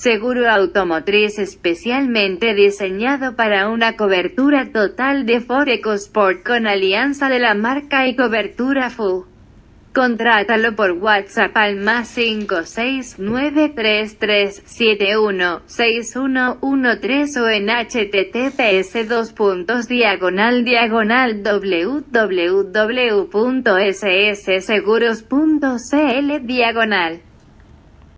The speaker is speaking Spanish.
Seguro automotriz especialmente diseñado para una cobertura total de Ford EcoSport con alianza de la marca y cobertura full. Contrátalo por WhatsApp al más 56933716113 o en https dos puntos diagonal diagonal www.ssseguros.cl diagonal